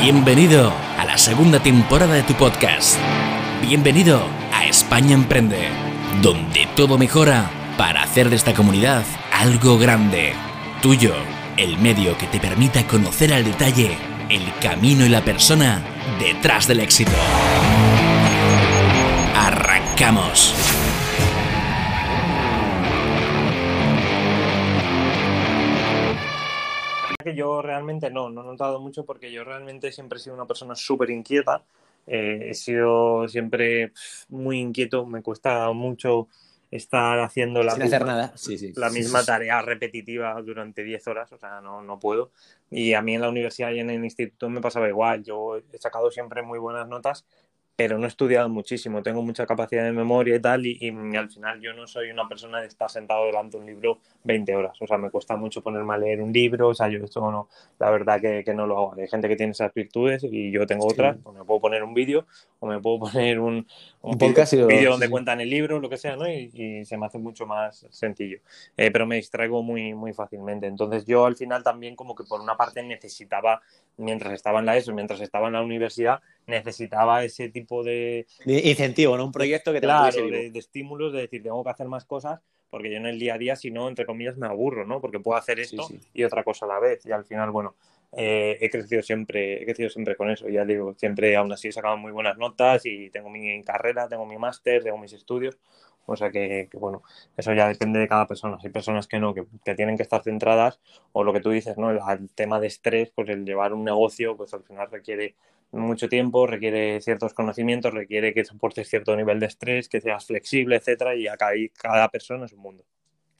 Bienvenido a la segunda temporada de tu podcast. Bienvenido a España Emprende, donde todo mejora para hacer de esta comunidad algo grande. Tuyo, el medio que te permita conocer al detalle el camino y la persona detrás del éxito. Arrancamos. Yo realmente no, no he notado mucho porque yo realmente siempre he sido una persona súper inquieta. Eh, he sido siempre muy inquieto, me cuesta mucho estar haciendo la, Sin hacer nada, sí, sí. la misma tarea repetitiva durante 10 horas, o sea, no, no puedo. Y a mí en la universidad y en el instituto me pasaba igual, yo he sacado siempre muy buenas notas, pero no he estudiado muchísimo, tengo mucha capacidad de memoria y tal, y, y al final yo no soy una persona de estar sentado delante de un libro 20 horas, o sea, me cuesta mucho ponerme a leer un libro, o sea, yo esto no, la verdad que, que no lo hago. Hay gente que tiene esas virtudes y yo tengo otras, o me puedo poner un vídeo, o me puedo poner un, Un podcast y lo- vídeo sí, donde sí. cuentan el libro, lo que sea, ¿no? Y, y se me hace mucho más sencillo. Eh, pero me distraigo muy, muy fácilmente. Entonces yo al final también como que por una parte necesitaba, mientras estaba en la ESO, mientras estaba en la universidad, necesitaba ese tipo de, De Incentivo, ¿no? Un proyecto que te claro, de, de estímulos, de decir, tengo que hacer más cosas, porque yo en el día a día, si no, entre comillas, me aburro, ¿no? Porque puedo hacer esto Sí, sí. y otra cosa a la vez. Y al final, bueno, eh, he crecido siempre, he crecido siempre con eso. Ya digo, siempre aún así he sacado muy buenas notas y tengo mi carrera, tengo mi máster, tengo mis estudios. O sea que, que, bueno, eso ya depende de cada persona. Hay personas que no, que, que tienen que estar centradas, o lo que tú dices, ¿no? El, el tema de estrés, pues el llevar un negocio, pues al final requiere mucho tiempo, requiere ciertos conocimientos, requiere que soportes cierto nivel de estrés, que seas flexible, etcétera, y acá hay- cada persona es un mundo.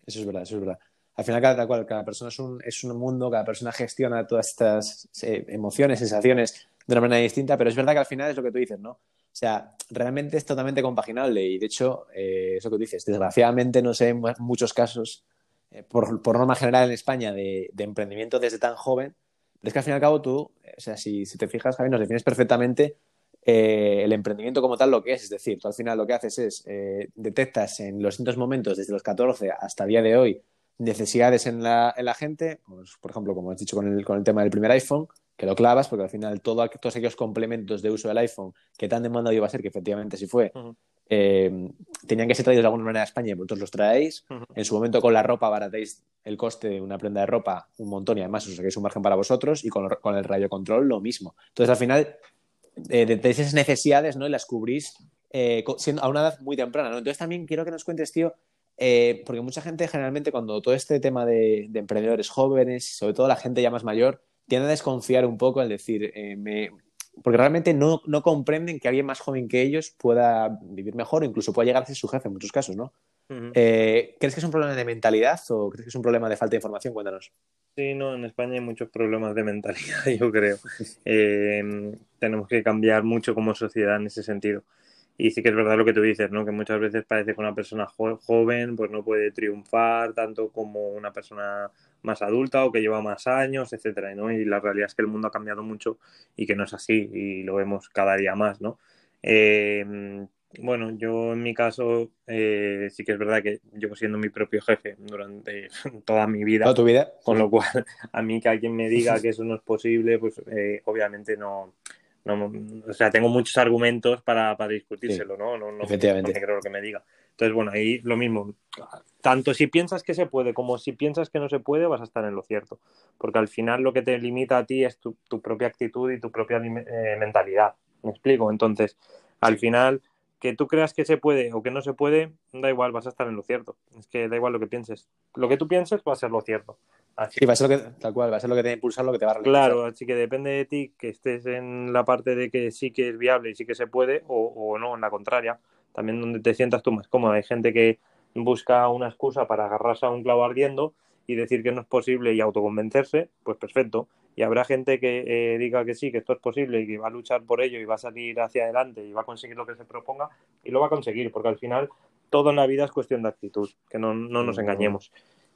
Eso es verdad, eso es verdad. Al final, cada, cual, cada persona es un, es un mundo, cada persona gestiona todas estas eh, emociones, sensaciones de una manera distinta, pero es verdad que al final es lo que tú dices, ¿no? O sea, realmente es totalmente compaginable y de hecho, eh, eso que tú dices, desgraciadamente no sé en mu- muchos casos, eh, por, por norma general en España, de, emprendimiento desde tan joven, pero es que al fin y al cabo tú, eh, o sea, si, te fijas, Javi, nos defines perfectamente el emprendimiento como tal lo que es. Es decir, tú al final lo que haces es detectas en los distintos momentos, desde los 14 hasta el día de hoy, necesidades en la, en la gente, pues, por ejemplo, como has dicho con el, con el tema del primer iPhone, que lo clavas, porque al final todo, todos aquellos complementos de uso del iPhone que tan demandado iba a ser, que efectivamente sí fue, eh, tenían que ser traídos de alguna manera a España y vosotros los traéis. En su momento con la ropa abaratéis el coste de una prenda de ropa un montón y además os saquéis un margen para vosotros y con, con el radiocontrol lo mismo. Entonces al final eh, detectáis esas necesidades ¿no? y las cubrís eh, a una edad muy temprana. ¿no? Entonces también quiero que nos cuentes, tío, eh, porque mucha gente generalmente cuando todo este tema de, de emprendedores jóvenes, sobre todo la gente ya más mayor, tiende a desconfiar un poco al decir, eh, me- porque realmente no, no comprenden que alguien más joven que ellos pueda vivir mejor o incluso pueda llegar a ser su jefe en muchos casos, ¿no? Eh, ¿Crees que es un problema de mentalidad o crees que es un problema de falta de información? Cuéntanos. Sí, no, en España hay muchos problemas de mentalidad, yo creo. Tenemos que cambiar mucho como sociedad en ese sentido. Y sí que es verdad lo que tú dices, ¿no? Que muchas veces parece que una persona jo- joven pues no puede triunfar tanto como una persona más adulta o que lleva más años, etcétera, ¿no? Y la realidad es que el mundo ha cambiado mucho y que no es así y lo vemos cada día más, ¿no? Eh, bueno, yo en mi caso eh, sí que es verdad que llevo siendo mi propio jefe durante toda mi vida. ¿Toda tu vida? Con lo cual, a mí que alguien me diga que eso no es posible, pues eh, obviamente no, no, o sea, tengo muchos argumentos para, para discutírselo, ¿no? No, no, Efectivamente. no creo lo que me diga. Entonces, bueno, ahí lo mismo. Tanto si piensas que se puede como si piensas que no se puede, vas a estar en lo cierto. Porque al final lo que te limita a ti es tu, tu propia actitud y tu propia eh, mentalidad. ¿Me explico? Entonces, al final, que tú creas que se puede o que no se puede, da igual, vas a estar en lo cierto. Es que da igual lo que pienses. Lo que tú pienses va a ser lo cierto. Así Sí, va a ser lo que, tal cual, va a ser lo que te va a impulsar, lo que te va a ralentizar. Claro, así que depende de ti que estés en la parte de que sí que es viable y sí que se puede o, o no, en la contraria. También donde te sientas tú más cómodo. Hay gente que busca una excusa para agarrarse a un clavo ardiendo y decir que no es posible y autoconvencerse, pues perfecto. Y habrá gente que eh, diga que sí, que esto es posible y que va a luchar por ello y va a salir hacia adelante y va a conseguir lo que se proponga y lo va a conseguir, porque al final todo en la vida es cuestión de actitud, que no, no nos engañemos.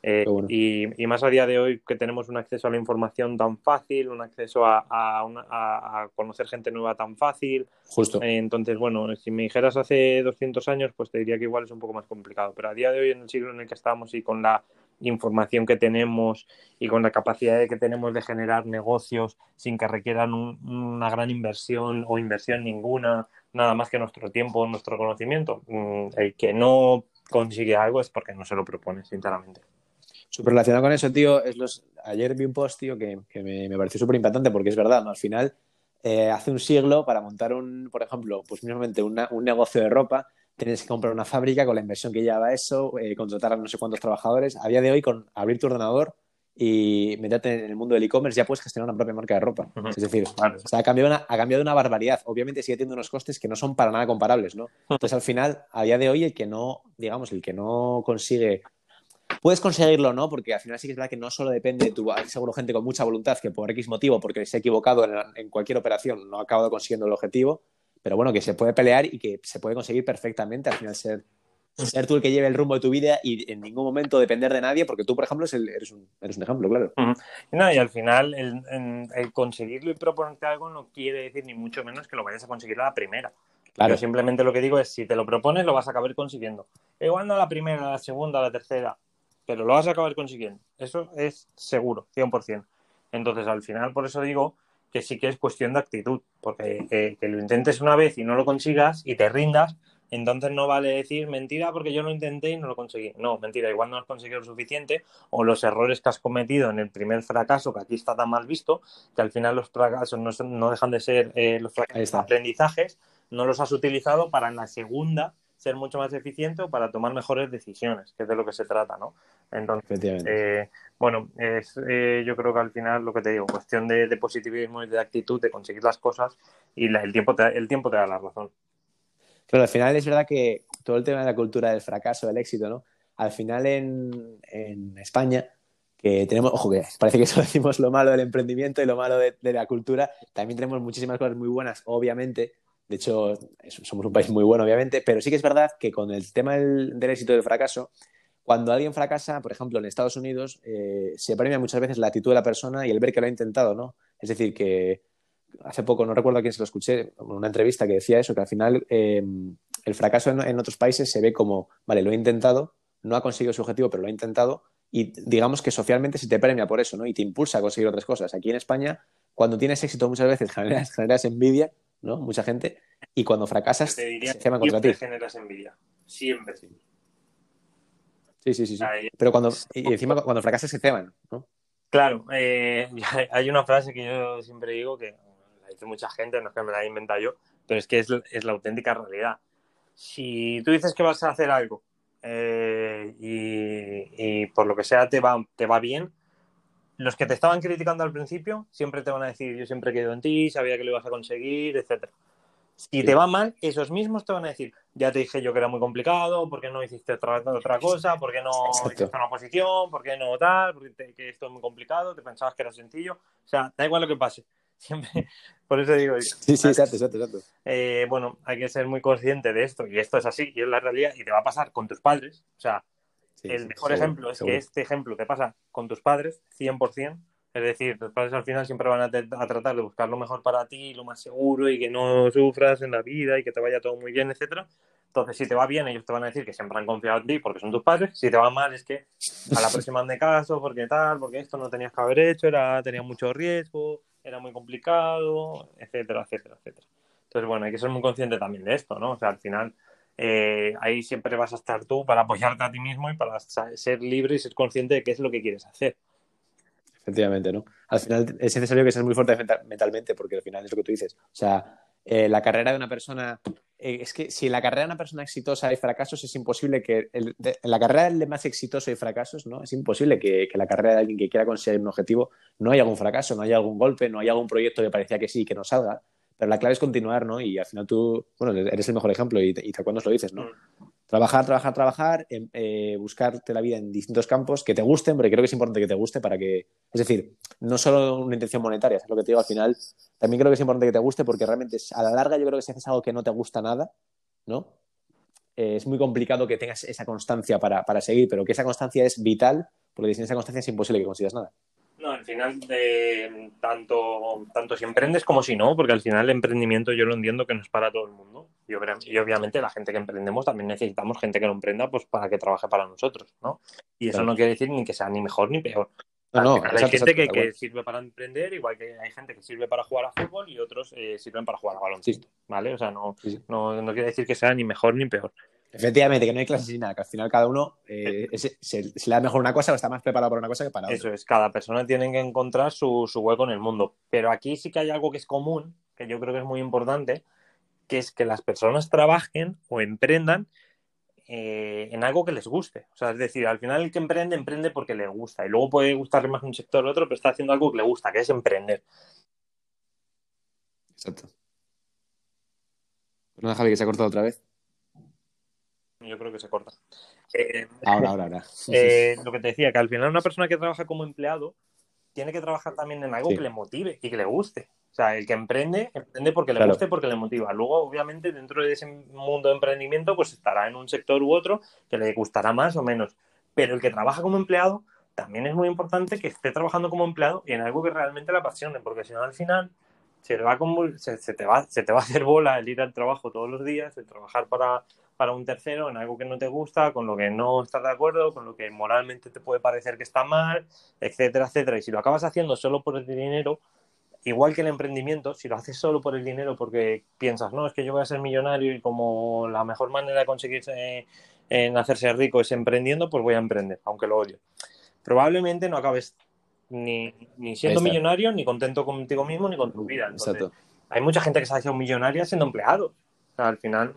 Eh, bueno. y, y más a día de hoy que tenemos un acceso a la información tan fácil, un acceso a, a, una- a- a conocer gente nueva tan fácil. Justo. Eh, entonces, bueno, si me dijeras hace 200 años, pues te diría que igual es un poco más complicado. Pero a día de hoy, en el siglo en el que estamos y con la información que tenemos y con la capacidad que tenemos de generar negocios sin que requieran una gran inversión o inversión ninguna, nada más que nuestro tiempo, nuestro conocimiento. Mm, el que no consigue algo es porque no se lo propone, sinceramente. Súper relacionado con eso, tío, es los... ayer vi un post, tío, que, me, pareció súper impactante porque es verdad, ¿no? Al final, eh, hace un siglo, para montar un, por ejemplo, pues mismamente un negocio de ropa, tienes que comprar una fábrica con la inversión que lleva eso, eh, contratar a no sé cuántos trabajadores. A día de hoy, con abrir tu ordenador y meterte en el mundo del e-commerce, ya puedes gestionar una propia marca de ropa. Es decir, ha, cambiado una, ha cambiado una barbaridad. Obviamente sigue teniendo unos costes que no son para nada comparables, ¿no? Entonces, al final, a día de hoy, el que no, digamos, el que no consigue Puedes conseguirlo, ¿no? Porque al final sí que es verdad que no solo depende de tu. Hay seguro gente con mucha voluntad que por X motivo, porque se ha equivocado en, cualquier operación, no ha acabado consiguiendo el objetivo, pero bueno, que se puede pelear y que se puede conseguir perfectamente al final ser, ser tú el que lleve el rumbo de tu vida y en ningún momento depender de nadie, porque tú, por ejemplo, eres, un, eres un ejemplo, claro. no, y al final el, conseguirlo y proponerte algo no quiere decir ni mucho menos que lo vayas a conseguir a la primera. Claro. Yo simplemente lo que digo es, si te lo propones, lo vas a acabar consiguiendo. Igual no a la primera, a la segunda, a la tercera, pero lo vas a acabar consiguiendo. Eso es seguro, 100%. Entonces, al final, por eso digo que sí que es cuestión de actitud, porque eh, que lo intentes una vez y no lo consigas y te rindas, entonces no vale decir mentira porque yo lo intenté y no lo conseguí. No, mentira, igual no has conseguido lo suficiente o los errores que has cometido en el primer fracaso, que aquí está tan mal visto, que al final los fracasos no, dejan de ser eh, los aprendizajes, no los has utilizado para en la segunda ser mucho más eficiente o para tomar mejores decisiones, que es de lo que se trata, ¿no? Entonces, eh, bueno, es, eh, yo creo que al final lo que te digo, cuestión de, positivismo y de actitud, de conseguir las cosas y el, tiempo te, el tiempo te da la razón. Pero al final es verdad que todo el tema de la cultura del fracaso, del éxito, ¿no? Al final en, España, que tenemos, ojo, que parece que solo decimos lo malo del emprendimiento y lo malo de, de la cultura, también tenemos muchísimas cosas muy buenas, obviamente, de hecho, somos un país muy bueno, obviamente, pero sí que es verdad que con el tema del, éxito y del fracaso, cuando alguien fracasa, por ejemplo, en Estados Unidos, eh, se premia muchas veces la actitud de la persona y el ver que lo ha intentado, ¿no? Es decir, que hace poco, no recuerdo a quién se lo escuché, en una entrevista que decía eso, que al final em, el fracaso en, otros países se ve como, vale, lo he intentado, no ha conseguido su objetivo, pero lo ha intentado, y digamos que socialmente se te premia por eso, ¿no? Y te impulsa a conseguir otras cosas. Aquí en España, cuando tienes éxito muchas veces generas, generas envidia ¿no? Mucha gente. Y cuando fracasas, te diría, se contra ti. generas envidia. Siempre. Sí, sí, sí. sí. Pero cuando, y encima cuando fracasas se ceban, ¿no? Claro, eh, hay una frase que yo siempre digo que la dice mucha gente, no es que me la haya inventado yo, pero es que es, la auténtica realidad. Si tú dices que vas a hacer algo eh, y, y, por lo que sea te va, te va bien, los que te estaban criticando al principio siempre te van a decir, yo siempre quedo en ti, sabía que lo ibas a conseguir, etcétera. Si te va mal, esos mismos te van a decir, ya te dije yo que era muy complicado, ¿por qué no hiciste otra, otra cosa? ¿Por qué no hiciste una posición? ¿Por qué no tal? Porque que esto es muy complicado, te pensabas que era sencillo. O sea, da igual lo que pase. Siempre, por eso digo. Sí, sí, exacto, exacto, exacto. Eh, bueno, hay que ser muy consciente de esto, y esto es así, y es la realidad, y te va a pasar con tus padres. O sea, el mejor ejemplo es que este ejemplo te pasa con tus padres, 100%. Es decir, tus padres al final siempre van a, tratar de buscar lo mejor para ti, lo más seguro y que no sufras en la vida y que te vaya todo muy bien, etcétera. Entonces, si te va bien, ellos te van a decir que siempre han confiado en ti porque son tus padres. Si te va mal, es que a la próxima de caso, porque tal, porque esto no tenías que haber hecho, era, tenía mucho riesgo, era muy complicado, etcétera, etcétera, etcétera. Entonces, bueno, hay que ser muy consciente también de esto, ¿no? O sea, al final, eh, ahí siempre vas a estar tú para apoyarte a ti mismo y para ser libre y ser consciente de qué es lo que quieres hacer. Efectivamente, ¿no? Al final es necesario que seas muy fuerte mentalmente porque al final es lo que tú dices. O sea, eh, la carrera de una persona, eh, es que si en la carrera de una persona exitosa hay fracasos, es imposible que, en la carrera del más exitoso hay fracasos, ¿no? Es imposible que, que la carrera de alguien que quiera conseguir un objetivo no haya algún fracaso, no haya algún golpe, no haya algún proyecto que parecía que sí que no salga. Pero la clave es continuar, ¿no? Y al final tú, bueno, eres el mejor ejemplo y, y te nos lo dices, ¿no? Trabajar, trabajar, trabajar, em, eh, buscarte la vida en distintos campos que te gusten, porque creo que es importante que te guste para que, es decir, no solo una intención monetaria, es lo que te digo al final, también creo que es importante que te guste porque realmente a la larga yo creo que si haces algo que no te gusta nada, ¿no? Eh, es muy complicado que tengas esa constancia para, para seguir, pero que esa constancia es vital, porque sin esa constancia es imposible que consigas nada. No, al final, de, tanto, tanto si emprendes como si no, porque al final el emprendimiento yo lo entiendo que no es para todo el mundo. Y, obviamente la gente que emprendemos también necesitamos gente que lo emprenda pues para que trabaje para nosotros, ¿no? Y eso no quiere decir ni que sea ni mejor ni peor. No, hay gente que, sirve para emprender, igual que hay gente que sirve para jugar a fútbol y otros eh, sirven para jugar a baloncesto, ¿vale? O sea, no, no, no, quiere decir que sea ni mejor ni peor. Efectivamente, que no hay clases ni nada, que al final cada uno eh, se, le da mejor una cosa o está más preparado para una cosa que para otra. Eso es, cada persona tiene que encontrar su, su hueco en el mundo. Pero aquí sí que hay algo que es común, que yo creo que es muy importante, que es que las personas trabajen o emprendan eh, en algo que les guste. O sea, es decir, al final el que emprende, emprende porque le gusta. Y luego puede gustarle más un sector o otro, pero está haciendo algo que le gusta, que es emprender. Exacto. Pues no, Javi, que se ha cortado otra vez. Yo creo que se corta. Eh, ahora, ahora, ahora. Eh, lo que te decía, que al final una persona que trabaja como empleado tiene que trabajar también en algo que le motive y que le guste. O sea, el que emprende, emprende porque le guste, porque le motiva. Luego, obviamente, dentro de ese mundo de emprendimiento, pues estará en un sector u otro que le gustará más o menos. Pero el que trabaja como empleado, también es muy importante que esté trabajando como empleado y en algo que realmente le apasione, porque si no, al final se va se, te va, se te va a hacer bola el ir al trabajo todos los días, el trabajar para para un tercero en algo que no te gusta, con lo que no estás de acuerdo, con lo que moralmente te puede parecer que está mal, etcétera, etcétera. Y si lo acabas haciendo solo por el dinero, igual que el emprendimiento, si lo haces solo por el dinero porque piensas, no, es que yo voy a ser millonario y como la mejor manera de conseguirse en hacerse rico es emprendiendo, pues voy a emprender, aunque lo odio. Probablemente no acabes ni, ni siendo millonario, ni contento contigo mismo, ni con tu vida. Exacto. Hay mucha gente que se ha hecho millonaria siendo empleado. O sea, al final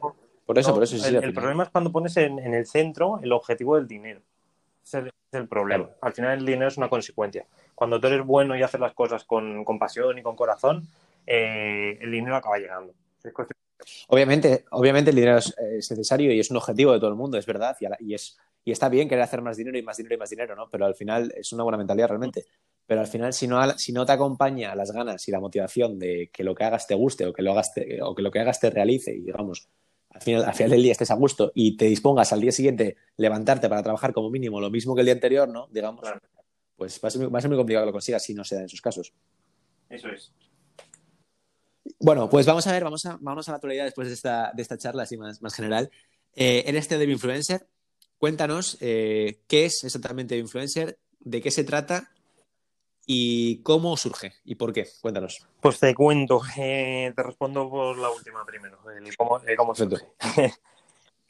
por eso, por eso sí. El, problema es cuando pones en, el centro el objetivo del dinero. Ese es el, problema. Al final el dinero es una consecuencia. Cuando tú eres bueno y haces las cosas con, pasión y con corazón, eh, el dinero acaba llegando. Obviamente, obviamente el dinero es, necesario y es un objetivo de todo el mundo, es verdad, y, es, y está bien querer hacer más dinero y más dinero y más dinero, ¿no? Pero al final es una buena mentalidad realmente. Pero al final, si no, si no te acompaña las ganas y la motivación de que lo que hagas te guste o que lo, hagas o que lo que hagas te realice y, digamos, al final, al final del día estés a gusto y te dispongas al día siguiente levantarte para trabajar como mínimo lo mismo que el día anterior, ¿no? Digamos, pues va a, ser, muy complicado que lo consigas si no se da en esos casos. Eso es. Bueno, pues vamos a ver, vamos a, vamos a la actualidad después de esta, de esta charla así más, más general. Eh, eres de Influencer. Cuéntanos eh, qué es exactamente Influencer, de qué se trata ¿Y cómo surge y por qué? Cuéntanos. Pues te cuento, eh, te respondo por la última primero, el cómo, cómo surge.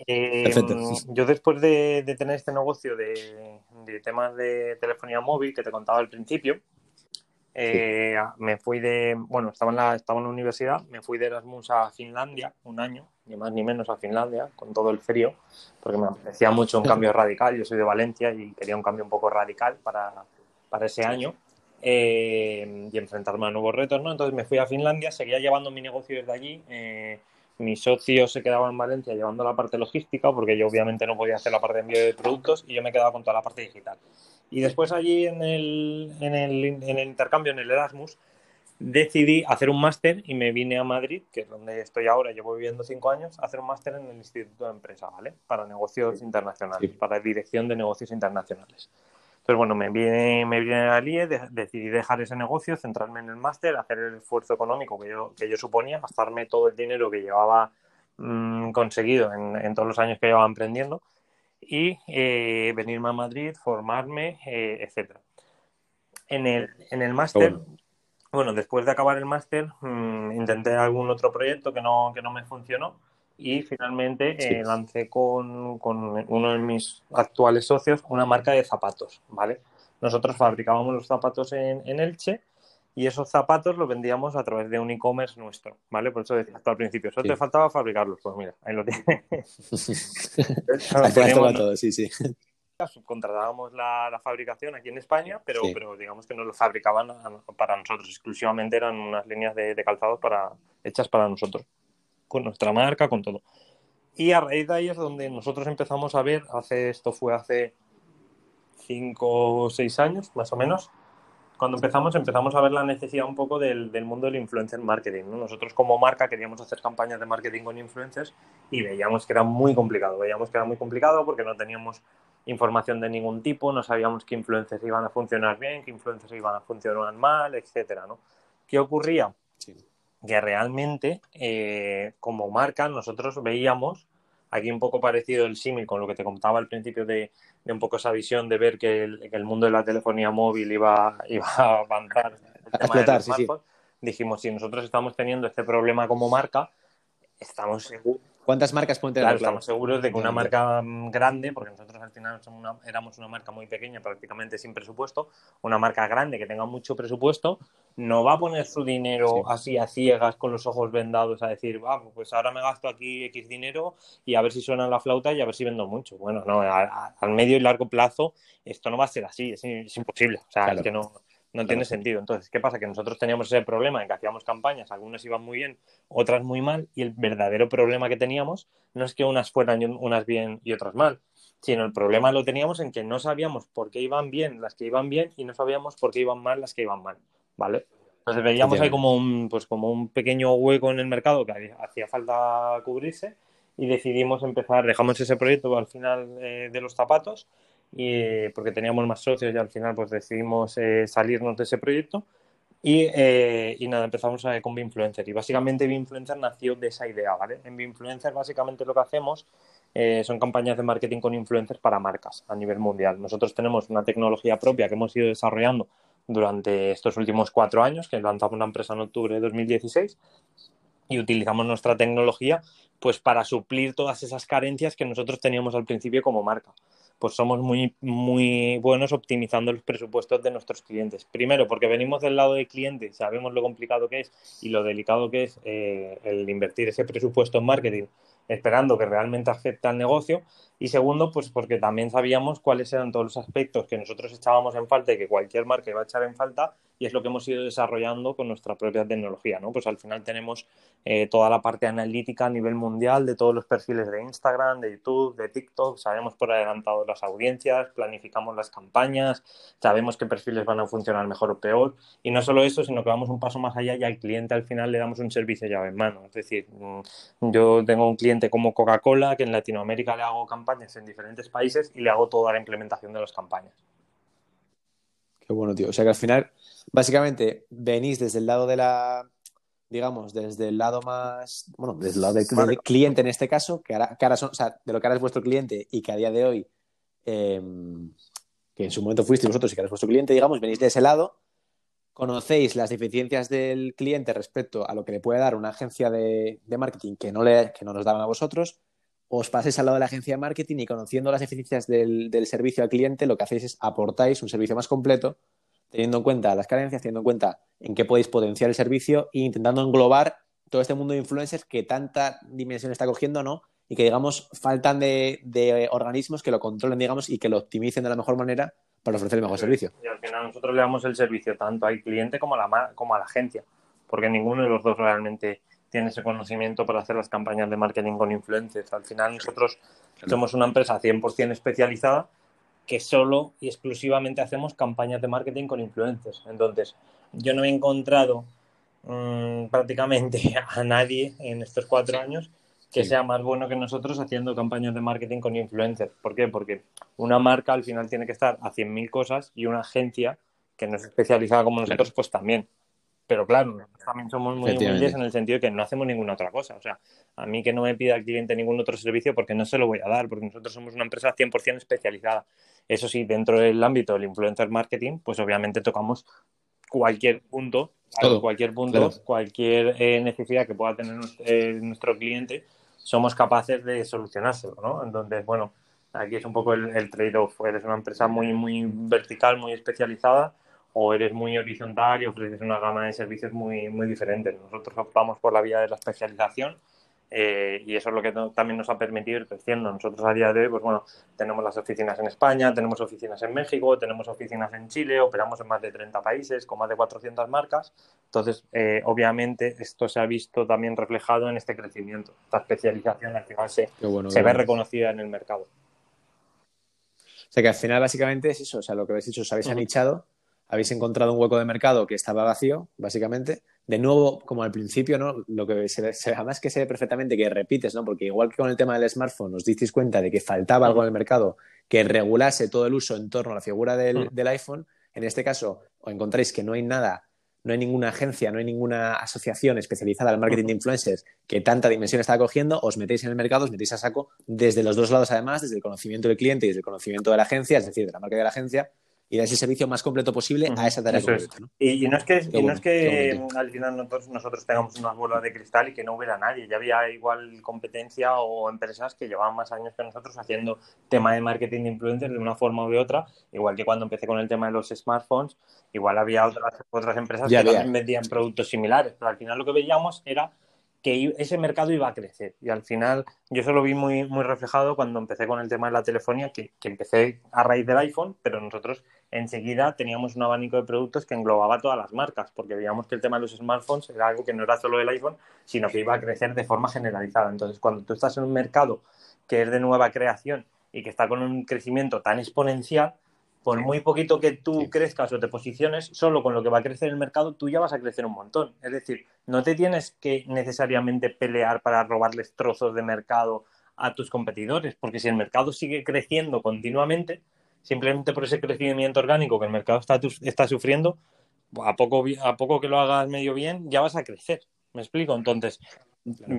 eh, yo después de, tener este negocio de, temas de telefonía móvil que te contaba al principio, eh, me fui de, bueno, estaba en, la, estaba en la universidad, me fui de Erasmus a Finlandia un año, ni más ni menos a Finlandia, con todo el frío, porque me apetecía mucho un cambio radical, yo soy de Valencia y quería un cambio un poco radical para, para ese año. Eh, y enfrentarme a nuevos retos, ¿no? Entonces me fui a Finlandia, seguía llevando mi negocio desde allí. Eh, mi socio se quedaba en Valencia llevando la parte logística, porque yo obviamente no podía hacer la parte de envío de productos y yo me quedaba con toda la parte digital. Y después allí en el, en el, en el intercambio, en el Erasmus, decidí hacer un máster y me vine a Madrid, que es donde estoy ahora, llevo viviendo cinco años, a hacer un máster en el Instituto de Empresa, ¿vale? Para negocios internacionales, para dirección de negocios internacionales. Entonces, bueno, me viene, me viene a IE, decidí dejar ese negocio, centrarme en el máster, hacer el esfuerzo económico que yo, que yo suponía, gastarme todo el dinero que llevaba mm, conseguido en, todos los años que llevaba emprendiendo y eh, venirme a Madrid, formarme, eh, etcétera. En el, en el máster, bueno. después de acabar el máster, mm, intenté algún otro proyecto que no, que no me funcionó y finalmente eh, lancé con, con, uno de mis actuales socios una marca de zapatos, ¿vale? Nosotros fabricábamos los zapatos en, en Elche y esos zapatos los vendíamos a través de un e-commerce nuestro, ¿vale? Por eso decía hasta al principio, solo te faltaba fabricarlos, pues mira, ahí lo tienes. todo, sí, sí. Subcontratábamos la, la, fabricación aquí en España, pero, pero digamos que no lo fabricaban para nosotros, exclusivamente eran unas líneas de, de calzados para, hechas para nosotros con nuestra marca, con todo. Y a raíz de ahí es donde nosotros empezamos a ver, hace esto fue hace cinco o seis años, más o menos, cuando empezamos, empezamos a ver la necesidad un poco del, del mundo del influencer marketing. ¿no? Nosotros como marca queríamos hacer campañas de marketing con influencers y veíamos que era muy complicado. Veíamos que era muy complicado porque no teníamos información de ningún tipo, no sabíamos qué influencers iban a funcionar bien, qué influencers iban a funcionar mal, etcétera, ¿no? ¿Qué ocurría? Sí. Que realmente, eh, como marca, nosotros veíamos aquí un poco parecido el símil con lo que te contaba al principio de, de un poco esa visión de ver que el, que el, mundo de la telefonía móvil iba, iba a avanzar. A explotar, sí, sí. Dijimos, si nosotros estamos teniendo este problema como marca, estamos seguros ¿Cuántas marcas pueden tener? Claro, estamos seguros de que una marca grande, porque nosotros al final somos una, éramos una marca muy pequeña, prácticamente sin presupuesto, una marca grande que tenga mucho presupuesto, no va a poner su dinero sí. así a ciegas con los ojos vendados a decir, va, pues ahora me gasto aquí X dinero y a ver si suena la flauta y a ver si vendo mucho. Bueno, no, al medio y largo plazo esto no va a ser así, es, es imposible. O sea, claro. es que no, no tiene sentido. Entonces, ¿qué pasa? Que nosotros teníamos ese problema en que hacíamos campañas, algunas iban muy bien, otras muy mal, y el verdadero problema que teníamos no es que unas fueran unas bien y otras mal, sino el problema lo teníamos en que no sabíamos por qué iban bien las que iban bien y no sabíamos por qué iban mal las que iban mal, ¿vale? Entonces veíamos ahí como un, pues como un pequeño hueco en el mercado que hacía falta cubrirse y decidimos empezar, dejamos ese proyecto al final eh, de los zapatos y porque teníamos más socios y al final pues decidimos eh, salirnos de ese proyecto y, eh, y nada, empezamos a, con Binfluencer y básicamente Binfluencer nació de esa idea, ¿vale? En Binfluencer básicamente lo que hacemos eh, son campañas de marketing con influencers para marcas a nivel mundial. Nosotros tenemos una tecnología propia que hemos ido desarrollando durante estos últimos cuatro años, que lanzamos la empresa en octubre de 2016 y utilizamos nuestra tecnología pues para suplir todas esas carencias que nosotros teníamos al principio como marca pues somos muy, muy buenos optimizando los presupuestos de nuestros clientes. Primero, porque venimos del lado del cliente, sabemos lo complicado que es y lo delicado que es eh, el invertir ese presupuesto en marketing esperando que realmente afecte al negocio. Y segundo, pues porque también sabíamos cuáles eran todos los aspectos que nosotros echábamos en falta y que cualquier marca iba a echar en falta y es lo que hemos ido desarrollando con nuestra propia tecnología, ¿no? Pues al final tenemos eh, toda la parte analítica a nivel mundial de todos los perfiles de Instagram, de YouTube, de TikTok, sabemos por adelantado las audiencias, planificamos las campañas, sabemos qué perfiles van a funcionar mejor o peor y no solo eso, sino que vamos un paso más allá y al cliente al final le damos un servicio llave en mano, es decir, mm, yo tengo un cliente como Coca-Cola que en Latinoamérica le hago campañas en diferentes países y le hago toda la implementación de las campañas. Qué bueno, tío. O sea que al final, básicamente, venís desde el lado de la, digamos, desde el lado más, bueno, desde el lado del, del cliente en este caso, que ahora, que ahora, son, o sea, de lo que ahora es vuestro cliente y que a día de hoy, eh, que en su momento fuisteis vosotros y que ahora es vuestro cliente, digamos, venís de ese lado, conocéis las deficiencias del cliente respecto a lo que le puede dar una agencia de, de marketing que no, le, que no nos daban a vosotros, os paséis al lado de la agencia de marketing y conociendo las deficiencias del, del, servicio al cliente, lo que hacéis es aportáis un servicio más completo, teniendo en cuenta las carencias, teniendo en cuenta en qué podéis potenciar el servicio e intentando englobar todo este mundo de influencers que tanta dimensión está cogiendo, ¿no? Y que, digamos, faltan de, de organismos que lo controlen, digamos, y que lo optimicen de la mejor manera para ofrecer el mejor servicio. Y al final nosotros le damos el servicio tanto al cliente como a la, como a la agencia, porque ninguno de los dos realmente tiene ese conocimiento para hacer las campañas de marketing con influencers. Al final nosotros somos una empresa 100% especializada que solo y exclusivamente hacemos campañas de marketing con influencers. Entonces, yo no he encontrado mmm, prácticamente a nadie en estos cuatro años que sí. sea más bueno que nosotros haciendo campañas de marketing con influencers. ¿Por qué? Porque una marca al final tiene que estar a 100.000 cosas y una agencia que no es especializada como nosotros, pues también. Pero claro, también somos muy humildes en el sentido de que no hacemos ninguna otra cosa. O sea, a mí que no me pida el cliente ningún otro servicio porque no se lo voy a dar, porque nosotros somos una empresa 100% especializada. Eso sí, dentro del ámbito del influencer marketing, pues obviamente tocamos cualquier punto, Todo. cualquier punto, Claro. cualquier eh, necesidad que pueda tener nuestro, eh, nuestro cliente, somos capaces de solucionárselo, ¿no? Entonces, bueno, aquí es un poco el, el trade-off. Eres una empresa muy, muy vertical, muy especializada, o eres muy horizontal y ofreces una gama de servicios muy, muy diferentes. Nosotros optamos por la vía de la especialización eh, y eso es lo que también nos ha permitido ir creciendo. Nosotros a día de hoy, pues bueno, tenemos las oficinas en España, tenemos oficinas en México, tenemos oficinas en Chile, operamos en más de 30 países con más de 400 marcas. Entonces, eh, obviamente, esto se ha visto también reflejado en este crecimiento. Esta especialización al final se, bueno, se ve reconocida en el mercado. O sea que al final básicamente es eso, o sea, lo que habéis dicho, os habéis uh -huh. anichado habéis encontrado un hueco de mercado que estaba vacío, básicamente. De nuevo, como al principio, ¿no? Lo que se ve, además que se ve perfectamente que repites, ¿no? Porque igual que con el tema del smartphone os disteis cuenta de que faltaba algo en el mercado que regulase todo el uso en torno a la figura del, del iPhone, en este caso os encontráis que no hay nada no hay ninguna agencia, no hay ninguna asociación especializada al marketing de influencers que tanta dimensión está cogiendo, os metéis en el mercado, os metéis a saco desde los dos lados además, desde el conocimiento del cliente y desde el conocimiento de la agencia, es decir, de la marca de la agencia, y dar ese servicio más completo posible a esa tarea concreta. ¿no? Y, no es que, no es que al final nosotros, nosotros tengamos una bola de cristal y que no hubiera nadie. Ya había igual competencia o empresas que llevaban más años que nosotros haciendo tema de marketing de influencers de una forma u de otra. Igual que cuando empecé con el tema de los smartphones, igual había otras, otras empresas que también vendían productos similares. Pero al final lo que veíamos era que ese mercado iba a crecer. Y al final yo eso lo vi muy, muy reflejado cuando empecé con el tema de la telefonía, que, que empecé a raíz del iPhone, pero nosotros enseguida teníamos un abanico de productos que englobaba todas las marcas, porque veíamos que el tema de los smartphones era algo que no era solo del iPhone, sino que iba a crecer de forma generalizada. Entonces, cuando tú estás en un mercado que es de nueva creación y que está con un crecimiento tan exponencial, por muy poquito que tú crezcas o te posiciones, solo con lo que va a crecer el mercado, tú ya vas a crecer un montón. Es decir, no te tienes que necesariamente pelear para robarles trozos de mercado a tus competidores, porque si el mercado sigue creciendo continuamente, simplemente por ese crecimiento orgánico que el mercado está, está sufriendo, a poco, a poco que lo hagas medio bien, ya vas a crecer. ¿Me explico? Entonces,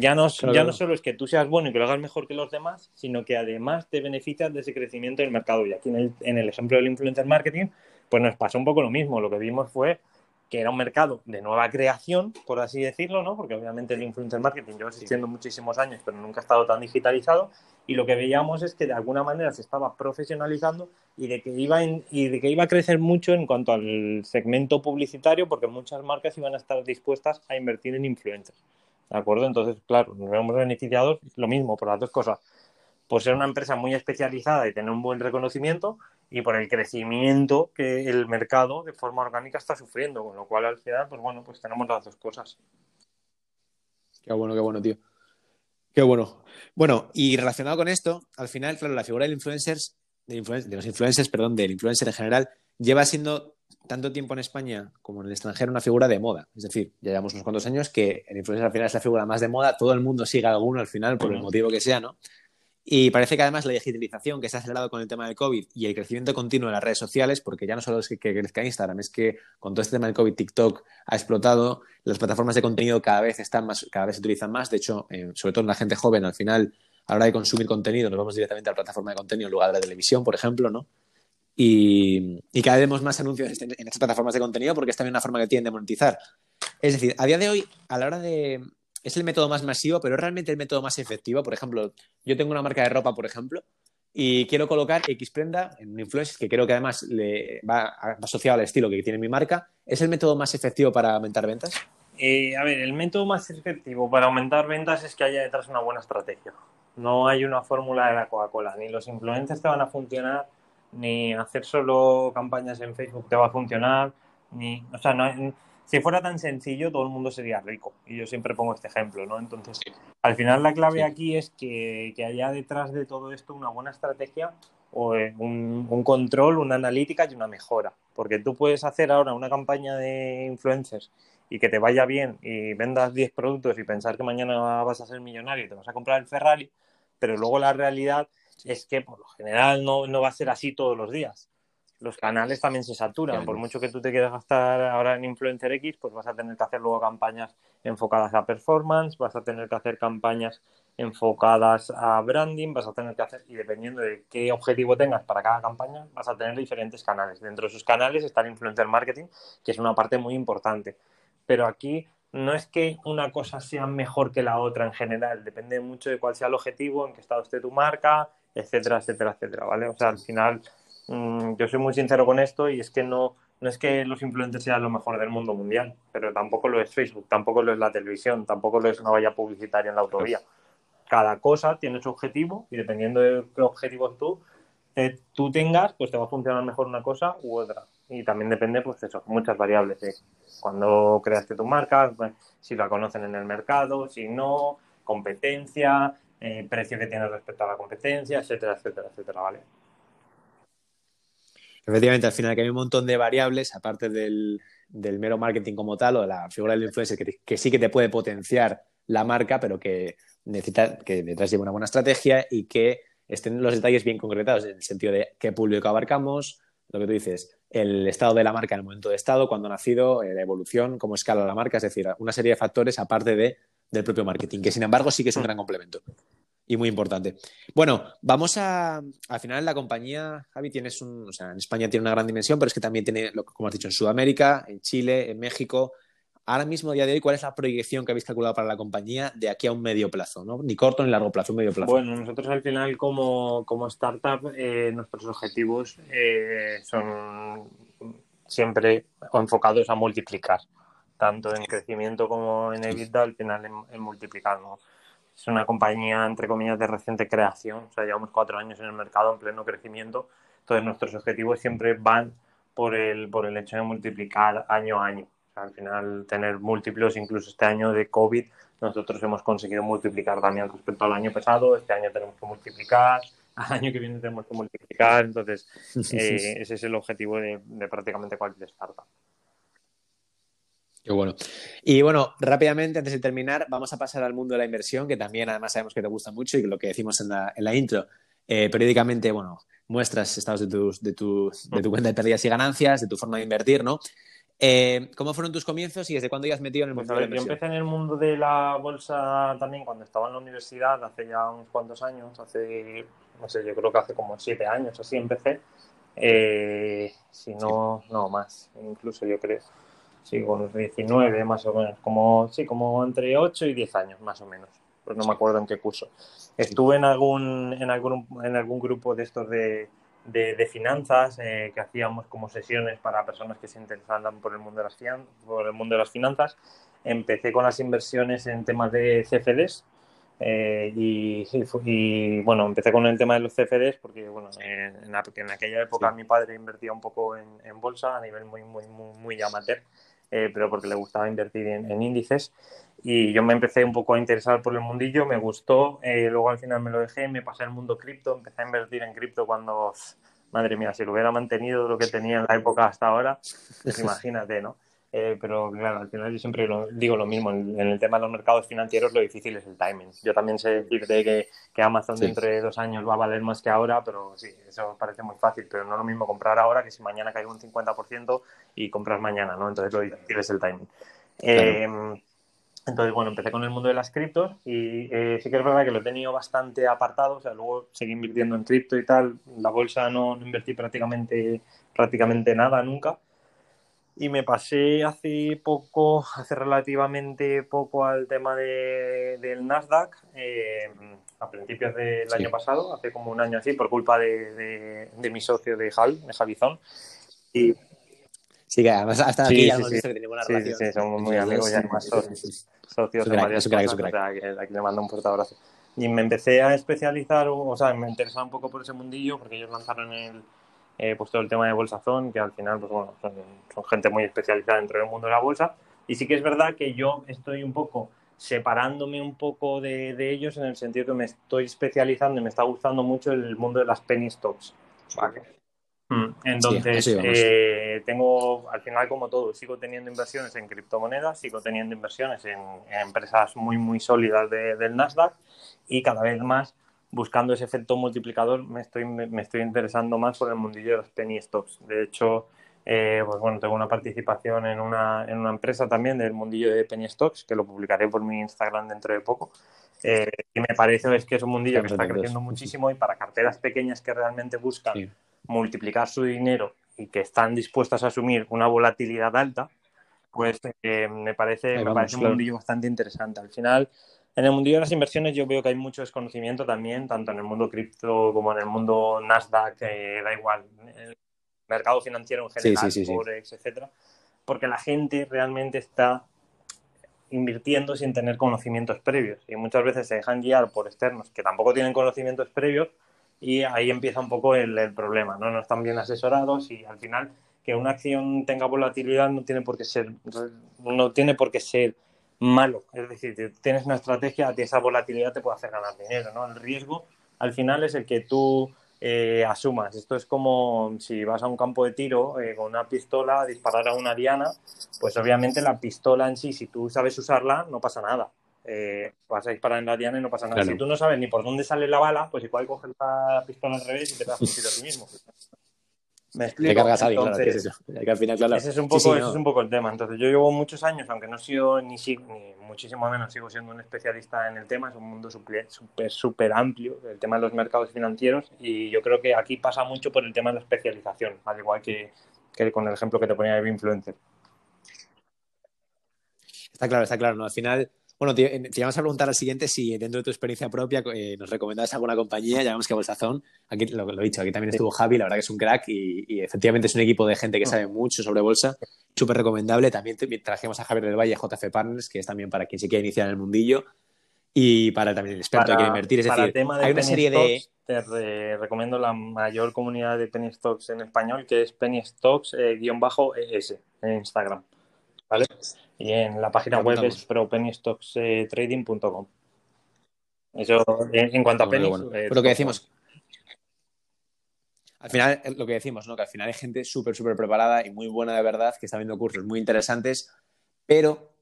ya no, ya no solo es que tú seas bueno y que lo hagas mejor que los demás, sino que además te beneficias de ese crecimiento del mercado. Y aquí en el, en el ejemplo del influencer marketing, pues nos pasó un poco lo mismo. Lo que vimos fue que era un mercado de nueva creación, por así decirlo, ¿no? Porque obviamente el influencer marketing lleva existiendo muchísimos años, pero nunca ha estado tan digitalizado. Y lo que veíamos es que de alguna manera se estaba profesionalizando y de que iba y de que iba a crecer mucho en cuanto al segmento publicitario, porque muchas marcas iban a estar dispuestas a invertir en influencers. ¿De acuerdo? Entonces, claro, nos vemos beneficiados lo mismo por las dos cosas. Por ser una empresa muy especializada y tener un buen reconocimiento y por el crecimiento que el mercado de forma orgánica está sufriendo, con lo cual al final, pues bueno, pues tenemos las dos cosas. Qué bueno, qué bueno, tío. Qué bueno. Bueno, y relacionado con esto, al final, claro, la figura del influencers, de, de los influencers, perdón, del influencer en general, lleva siendo tanto tiempo en España como en el extranjero una figura de moda. Es decir, ya llevamos unos cuantos años que el influencer al final es la figura más de moda, todo el mundo sigue a alguno al final, por el motivo que sea, ¿no? Y parece que además la digitalización que se ha acelerado con el tema del COVID y el crecimiento continuo de las redes sociales, porque ya no solo es que, crezca Instagram, es que con todo este tema del COVID TikTok ha explotado, las plataformas de contenido cada vez están más, cada vez se utilizan más, de hecho, eh, sobre todo en la gente joven, al final, a la hora de consumir contenido, nos vamos directamente a la plataforma de contenido en lugar de la televisión, por ejemplo, ¿no? Y, cada vez vemos más anuncios en, estas plataformas de contenido porque es también una forma que tienen de monetizar. Es decir, a día de hoy, a la hora de... Es el método más masivo, pero es realmente el método más efectivo. Por ejemplo, yo tengo una marca de ropa, por ejemplo, y quiero colocar X prenda en un influencer que creo que además le va asociado al estilo que tiene mi marca. ¿Es el método más efectivo para aumentar ventas? Eh, a ver, el método más efectivo para aumentar ventas es que haya detrás una buena estrategia. No hay una fórmula de la Coca-Cola, ni los influencers te van a funcionar ni hacer solo campañas en Facebook te va a funcionar, ni, o sea, no, si fuera tan sencillo todo el mundo sería rico. Y yo siempre pongo este ejemplo, ¿no? Entonces, al final la clave aquí es que, que, haya detrás de todo esto una buena estrategia o eh, un, un, control, una analítica y una mejora. Porque tú puedes hacer ahora una campaña de influencers y que te vaya bien y vendas 10 productos y pensar que mañana vas a ser millonario y te vas a comprar el Ferrari, pero luego la realidad es que por lo general no, no va a ser así todos los días. Los canales también se saturan. Por mucho que tú te quieras gastar ahora en Influencer X, pues vas a tener que hacer luego campañas enfocadas a performance, vas a tener que hacer campañas enfocadas a branding, vas a tener que hacer, y dependiendo de qué objetivo tengas para cada campaña, vas a tener diferentes canales. Dentro de esos canales está el influencer marketing, que es una parte muy importante. Pero aquí no es que una cosa sea mejor que la otra en general, depende mucho de cuál sea el objetivo, en qué estado esté tu marca, etcétera, etcétera, etcétera, ¿vale? O sea, al final mm, yo soy muy sincero con esto y es que no, no es que los influencers sean lo mejor del mundo mundial, pero tampoco lo es Facebook, tampoco lo es la televisión, tampoco lo es una valla publicitaria en la autovía. Cada cosa tiene su objetivo y dependiendo de qué objetivos tú, eh, tú tengas, pues te va a funcionar mejor una cosa u otra. Y también depende, pues eso, muchas variables. ¿eh? Cuando creaste tu marca, pues, si la conocen en el mercado, si no, competencia, eh, precio que tiene respecto a la competencia, etcétera, etcétera, etcétera, ¿vale? Efectivamente, al final que hay un montón de variables, aparte del, mero marketing como tal o de la figura del influencer, que, que, sí que te puede potenciar la marca, pero que necesita que detrás lleve una buena estrategia y que estén los detalles bien concretados, en el sentido de qué público abarcamos, lo que tú dices, el estado de la marca en el momento de estado, cuando ha nacido, eh, la evolución, cómo escala la marca, es decir, una serie de factores aparte de, del propio marketing, que sin embargo sí que es un gran complemento y muy importante. Bueno, vamos a. Al final, la compañía, Javi, tienes un. O sea, en España tiene una gran dimensión, pero es que también tiene, como has dicho, en Sudamérica, en Chile, en México. Ahora mismo, a día de hoy, ¿cuál es la proyección que habéis calculado para la compañía de aquí a un medio plazo? ¿no? Ni corto ni largo plazo, un medio plazo. Bueno, nosotros al final, como, como startup, eh, nuestros objetivos eh, son siempre enfocados a multiplicar, tanto en crecimiento como en EBITDA, al final en, en multiplicar. ¿no? es una compañía, entre comillas, de reciente creación. O sea, llevamos cuatro años en el mercado en pleno crecimiento. Entonces, nuestros objetivos siempre van por el, por el hecho de multiplicar año a año. O sea, al final, tener múltiplos, incluso este año de COVID, nosotros hemos conseguido multiplicar también respecto al año pasado. Este año tenemos que multiplicar. Al año que viene tenemos que multiplicar. Entonces, eh, ese es el objetivo de, de prácticamente cualquier startup. Qué bueno. Y bueno, rápidamente, antes de terminar, vamos a pasar al mundo de la inversión, que también además sabemos que te gusta mucho y lo que decimos en la, en la intro. Eh, periódicamente, bueno, muestras estados de, tus, de, tu, de tu cuenta de pérdidas y ganancias, de tu forma de invertir, ¿no? Eh, ¿Cómo fueron tus comienzos y desde cuándo ya has metido en el Pues mundo de la ver, yo inversión? empecé en el mundo de la bolsa también cuando estaba en la universidad, hace ya unos cuantos años, hace, no sé, yo creo que hace como siete años, así empecé. Eh, si no, no más, incluso yo creo. Sí, con los 19 más o menos, como, sí, como entre 8 y 10 años más o menos, pues no me acuerdo en qué curso. Estuve en algún, en algún, en algún grupo de estos de, de, de finanzas eh, que hacíamos como sesiones para personas que se interesaban por el mundo de las, fian- por el mundo de las finanzas. Empecé con las inversiones en temas de CFDs, eh, y, y y, bueno, empecé con el tema de los CFDs porque bueno, eh, en, en aquella época Sí. mi padre invertía un poco en, en bolsa a nivel muy, muy, muy, muy amateur, eh, pero porque le gustaba invertir en, en índices. Y yo me empecé un poco a interesar por el mundillo, me gustó, eh, luego al final me lo dejé, me pasé al mundo cripto, empecé a invertir en cripto cuando, madre mía, si lo hubiera mantenido lo que tenía en la época hasta ahora, pues imagínate, ¿no? Eh, pero claro, al final yo siempre lo- digo lo mismo, en, en el tema de los mercados financieros lo difícil es el timing. Yo también sé decirte que, que Amazon Sí. dentro de dos años va a valer más que ahora, pero sí, eso parece muy fácil, pero no es lo mismo comprar ahora que si mañana cae un 50% y compras mañana, ¿no? Entonces lo difícil es el timing. Eh, entonces, bueno, empecé con el mundo de las criptos y eh, sí que es verdad que lo he tenido bastante apartado, o sea, luego seguí invirtiendo en cripto y tal, la bolsa no, no invertí prácticamente, prácticamente nada nunca. Y me pasé hace poco, hace relativamente poco al tema de, del Nasdaq, eh, a principios del Sí. año pasado, hace como un año así, por culpa de, de- de mi socio de Javi, de Javizón. Y Sí, que además hasta Sí, aquí ya sí, hemos visto que tiene buena Sí, sí, relación. sí, somos muy amigos y además socios. socios crack, varias crack, cosas, o sea, que aquí le mando un fuerte abrazo. Y me empecé a especializar, o sea, me interesaba un poco por ese mundillo, porque ellos lanzaron el, eh, pues todo el tema de Bolsazón, que al final, pues bueno, son, son gente muy especializada dentro del mundo de la bolsa. Y sí que es verdad que yo estoy un poco separándome un poco de, de ellos en el sentido que me estoy especializando y me está gustando mucho el mundo de las penny stocks. ¿vale? Mm, Entonces, íbamos. eh, tengo, al final, como todo, sigo teniendo inversiones en criptomonedas, sigo teniendo inversiones en, en empresas muy, muy sólidas de- del Nasdaq y cada vez más, buscando ese efecto multiplicador, me estoy, me estoy interesando más por el mundillo de los penny stocks. De hecho, eh, pues bueno, tengo una participación en una, en una empresa también del mundillo de penny stocks, que lo publicaré por mi Instagram dentro de poco. Eh, y me parece es que es un mundillo que está creciendo muchísimo y para carteras pequeñas que realmente buscan Sí. multiplicar su dinero y que están dispuestas a asumir una volatilidad alta, pues eh, me parece, Ahí me vamos, parece un claro. mundillo bastante interesante. Al final, en el mundillo de las inversiones yo veo que hay mucho desconocimiento también, tanto en el mundo cripto como en el mundo Nasdaq, eh, da igual, el mercado financiero en general, sí, sí, sí. Forex, etcétera, porque la gente realmente está invirtiendo sin tener conocimientos previos y muchas veces se dejan guiar por externos que tampoco tienen conocimientos previos y ahí empieza un poco el, el problema, ¿no? No están bien asesorados y al final que una acción tenga volatilidad no tiene por qué ser no tiene por qué ser malo, es decir, tienes una estrategia, ti esa volatilidad te puede hacer ganar dinero, ¿no? El riesgo al final es el que tú eh, asumas. Esto es como si vas a un campo de tiro eh, con una pistola a disparar a una diana, pues obviamente la pistola en sí, si tú sabes usarla, no pasa nada. Eh, vas a disparar en la diana y no pasa nada. Claro. Si tú no sabes ni por dónde sale la bala, pues igual coges la pistola al revés y te das un tiro a ti mismo. ¿Me explico? Te cargas a alguien, claro, es eso. Que al final, claro. ese es un poco, sí, ese no. es un poco el tema. Entonces, yo llevo muchos años, aunque no he sido ni, ni muchísimo menos sigo siendo un especialista en el tema, es un mundo súper, súper, súper amplio, el tema de los mercados financieros, y yo creo que aquí pasa mucho por el tema de la especialización, al igual que, que con el ejemplo que te ponía de influencer. Está claro, está claro, ¿no? Al final, bueno, te, te íbamos a preguntar al siguiente si dentro de tu experiencia propia eh, nos recomendabas alguna compañía, ya vemos que Bolsazón, aquí lo, he dicho, aquí también estuvo Javi, la verdad que es un crack y, y efectivamente es un equipo de gente que sabe mucho sobre bolsa, súper recomendable. También te- trajimos a Javier del Valle, JF Partners, que es también para quien se quiera iniciar en el mundillo y para también el experto que quiere invertir. Es para decir, tema de hay una penny serie de... stocks, te re- recomiendo la mayor comunidad de penny stocks en español, que es penny stocks eh, ES en Instagram. ¿Vale? Y en la página web es propennystockstrading.com. Eso en, en cuanto a Bueno, pennies. bueno. eh, Pero lo que decimos, al final, lo que decimos, ¿no? Que al final hay gente súper, súper preparada y muy buena de verdad, que está viendo cursos muy interesantes, pero,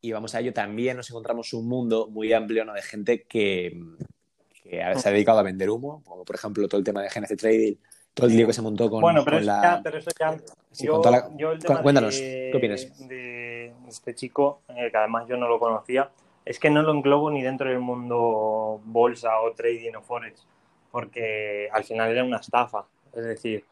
y vamos a ello, también nos encontramos un mundo muy amplio, ¿no? De gente que, que se ha dedicado a vender humo, como por ejemplo todo el tema de GNC Trading, todo el lío que se montó con, bueno, pero, con eso la... ya, pero eso ya. Sí, yo, con toda la- yo el cu- tema cuéntanos, de- ¿qué opinas? De este chico, eh, que además yo no lo conocía, es que no lo englobo ni dentro del mundo bolsa o trading o forex, porque al final era una estafa. Es decir,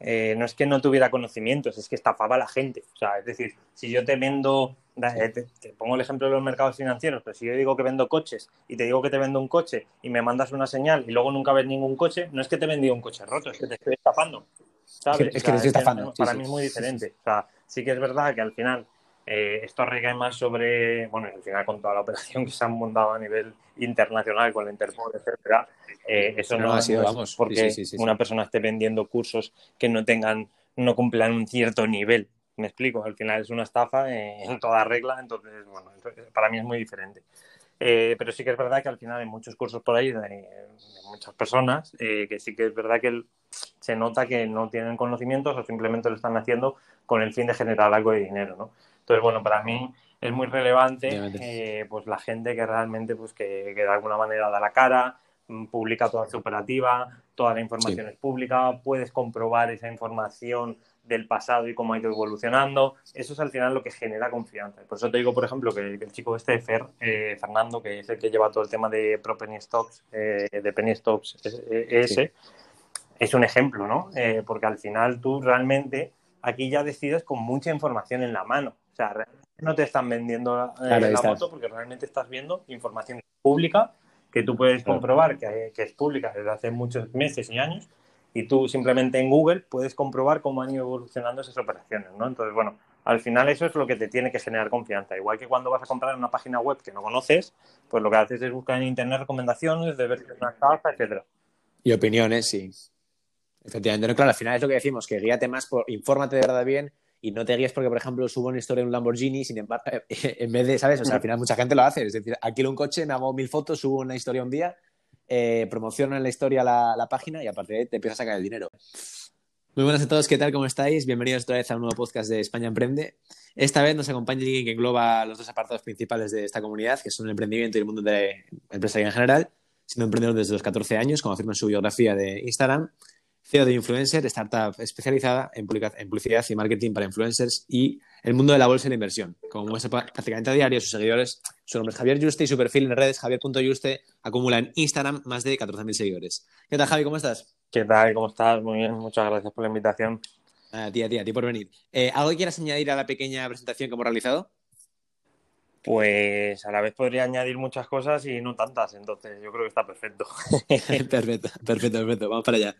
eh, no es que no tuviera conocimientos, es que estafaba a la gente. O sea, es decir, si yo te vendo, eh, te, te pongo el ejemplo de los mercados financieros, pero si yo digo que vendo coches y te digo que te vendo un coche y me mandas una señal y luego nunca ves ningún coche, no es que te he vendido un coche roto, es que te estoy estafando. ¿sabes? Es que te estoy estafando, Para sí. mí es muy diferente. O sea, sí que es verdad que al final eh, esto recae más sobre, bueno, al final con toda la operación que se han montado a nivel internacional con la Interpol, etcétera, eh, eso No, no, ha sido, no vamos, porque sí, sí, sí, sí. una persona esté vendiendo cursos que no tengan, no cumplan un cierto nivel. Me explico, al final es una estafa en toda regla, entonces, bueno, para mí es muy diferente. Eh, pero sí que es verdad que al final hay muchos cursos por ahí de, de muchas personas eh, que sí que es verdad que el- se nota que no tienen conocimientos o simplemente lo están haciendo con el fin de generar algo de dinero, ¿no? Entonces, bueno, para mí es muy relevante eh, pues la gente que realmente pues que, que de alguna manera da la cara, mm, publica toda su operativa, toda la información Sí. es pública, puedes comprobar esa información del pasado y cómo ha ido evolucionando. Eso es al final lo que genera confianza. Por eso te digo, por ejemplo, que, que el chico este, Fer, eh, Fernando, que es el que lleva todo el tema de Pro Penny Stocks, eh, de Penny Stocks eh, ES, Sí. es un ejemplo, ¿no? Eh, porque al final tú realmente aquí ya decides con mucha información en la mano. O sea, realmente no te están vendiendo eh, Claro, la moto porque realmente estás viendo información pública que tú puedes comprobar que, que es pública desde hace muchos meses y años y tú simplemente en Google puedes comprobar cómo han ido evolucionando esas operaciones, ¿no? Entonces, bueno, al final eso es lo que te tiene que generar confianza. Igual que cuando vas a comprar en una página web que no conoces, pues lo que haces es buscar en internet recomendaciones de ver si es una estafa, etcétera. Y opiniones, sí. Efectivamente, no, claro, al final es lo que decimos, que guíate más por, infórmate de verdad bien y no te guíes porque, por ejemplo, subo una historia de un Lamborghini, sin embargo, en vez de, ¿sabes? O sea, al final mucha gente lo hace, es decir, alquilo un coche, me hago mil fotos, subo una historia un día, eh, promociono en la historia la, la página y a partir de ahí te empiezas a sacar el dinero. Muy buenas a todos, ¿qué tal? ¿Cómo estáis? Bienvenidos otra vez a un nuevo podcast de España Emprende. Esta vez nos acompaña alguien que engloba los dos apartados principales de esta comunidad, que son el emprendimiento y el mundo de empresarial en general, siendo emprendedor desde los 14 años, como afirma en su biografía de Instagram, CEO de Influencer, startup especializada en, publicidad y marketing para influencers y el mundo de la bolsa y la inversión. Como muestra prácticamente a diario sus seguidores, su nombre es Javier Yuste y su perfil en redes javier.yuste acumula en Instagram más de 14.000 seguidores. ¿Qué tal, Javi? ¿Cómo estás? ¿Qué tal? ¿Cómo estás? Muy bien, muchas gracias por la invitación. A ti, a ti, a ti por venir. Eh, ¿Algo que quieras añadir a la pequeña presentación que hemos realizado? Pues a la vez podría añadir muchas cosas y no tantas, entonces yo creo que está perfecto. perfecto, perfecto, perfecto. Vamos para allá.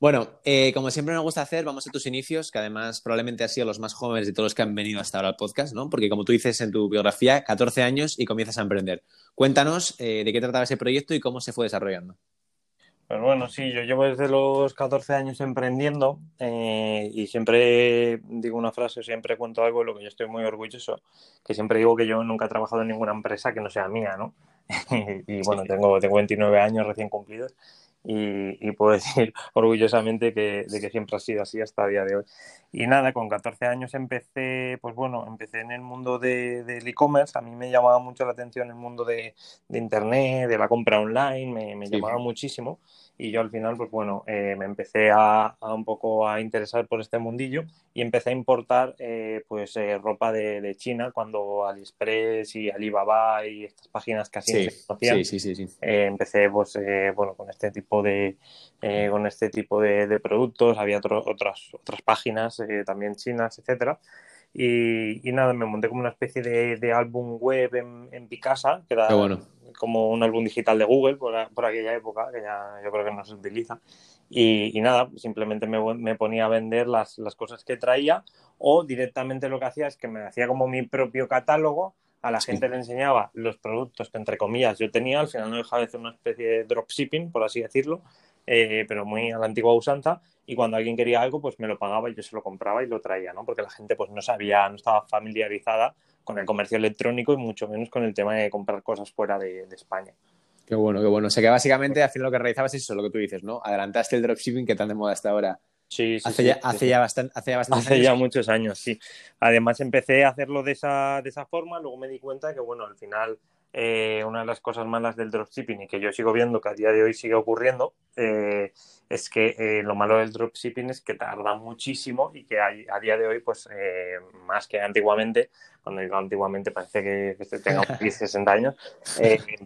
Bueno, eh, como siempre nos gusta hacer, vamos a tus inicios, que además probablemente has sido los más jóvenes de todos los que han venido hasta ahora al podcast, ¿no? Porque como tú dices en tu biografía, 14 años y comienzas a emprender. Cuéntanos eh, de qué trataba ese proyecto y cómo se fue desarrollando. Pues bueno, sí, yo llevo desde los 14 años emprendiendo eh, y siempre digo una frase, siempre cuento algo de lo que yo estoy muy orgulloso, que siempre digo que yo nunca he trabajado en ninguna empresa que no sea mía, ¿no? y bueno, tengo, tengo 29 años recién cumplidos y, puedo decir orgullosamente que, de que siempre ha sido así hasta el día de hoy. Y nada, con 14 años empecé, pues bueno, empecé en el mundo del e-commerce. A mí me llamaba mucho la atención el mundo de, Internet, de la compra online, me, me llamaba muchísimo y yo al final, pues bueno, eh, me empecé a, un poco a interesar por este mundillo y empecé a importar eh, pues eh, ropa de, China cuando AliExpress y Alibaba y estas páginas casi no se conocían. Sí, sí, sí, empecé pues bueno con este tipo de con este tipo de, productos, había otras otras páginas también chinas, etcétera. Y, nada, me monté como una especie de, álbum web en, en Picasa, que era como un álbum digital de Google por, aquella época, que ya yo creo que no se utiliza. Y, nada, simplemente me, ponía a vender las, las, cosas que traía o directamente lo que hacía es que me hacía como mi propio catálogo, a la gente le enseñaba los productos que entre comillas yo tenía, al final no dejaba de hacer una especie de dropshipping, por así decirlo, eh, pero muy a la antigua usanza, y cuando alguien quería algo, pues me lo pagaba y yo se lo compraba y lo traía, ¿no? Porque la gente pues no sabía, no estaba familiarizada con el comercio electrónico y mucho menos con el tema de comprar cosas fuera de, España. Qué bueno, qué bueno. O sea que básicamente al final lo que realizabas es eso, lo que tú dices, ¿no? Adelantaste el dropshipping que tan de moda hasta ahora. Sí, sí, hace, ya, hace, ya bastante, hace ya Hace ya muchos años, sí. Además empecé a hacerlo de esa, de esa forma, luego me di cuenta que, bueno, al final eh, una de las cosas malas del dropshipping y que yo sigo viendo que a día de hoy sigue ocurriendo eh, es que eh, lo malo del dropshipping es que tarda muchísimo y que a, día de hoy, pues más que antiguamente, cuando digo antiguamente parece que, que tenga 60 años,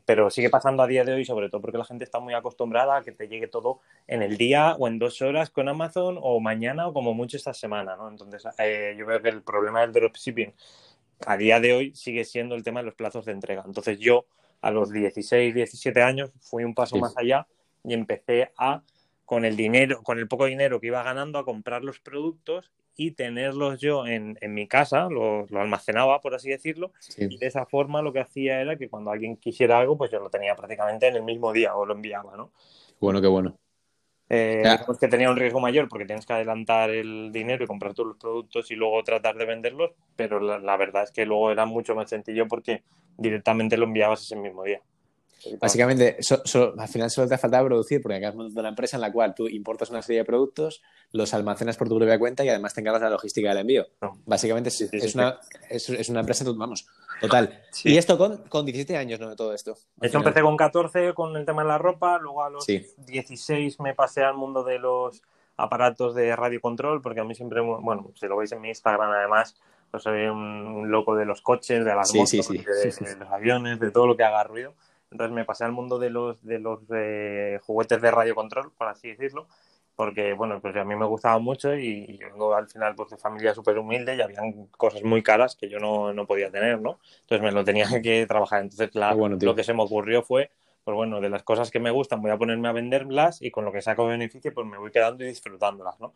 pero sigue pasando a día de hoy, sobre todo porque la gente está muy acostumbrada a que te llegue todo en el día o en dos horas con Amazon o mañana o como mucho esta semana, ¿no? Entonces, yo veo que el problema del dropshipping a día de hoy sigue siendo el tema de los plazos de entrega. Entonces yo a los 16, 17 años fui un paso más allá y empecé a, con el dinero, con el poco dinero que iba ganando, a comprar los productos y tenerlos yo en, mi casa, lo, almacenaba, por así decirlo, y de esa forma lo que hacía era que cuando alguien quisiera algo, pues yo lo tenía prácticamente en el mismo día o lo enviaba, ¿no? Bueno, qué bueno. Eh, que tenía un riesgo mayor porque tienes que adelantar el dinero y comprar todos los productos y luego tratar de venderlos, pero la, verdad es que luego era mucho más sencillo porque directamente lo enviabas ese mismo día. Básicamente, al final solo te falta producir porque acá has montado una empresa en la cual tú importas una serie de productos, los almacenas por tu propia cuenta y además te encargas de la logística del envío. Básicamente es, una, es, una empresa, vamos, total. Y esto con, con 17 años, ¿no? De todo esto. Esto empecé con 14 con el tema de la ropa, luego a los 16 me pasé al mundo de los aparatos de radio control porque a mí siempre, bueno, si lo veis en mi Instagram además, pues soy un, loco de los coches, de las motos, de los aviones, de todo lo que haga ruido. Entonces me pasé al mundo de los, de los eh, juguetes de radio control, por así decirlo, porque bueno, pues a mí me gustaba mucho y yo vengo al final pues, de familia súper humilde y habían cosas muy caras que yo no, no, podía tener, ¿no? Entonces me lo tenía que trabajar. Entonces lo que se me ocurrió fue, pues bueno, de las cosas que me gustan voy a ponerme a venderlas y con lo que saco beneficio pues me voy quedando y disfrutándolas, ¿no?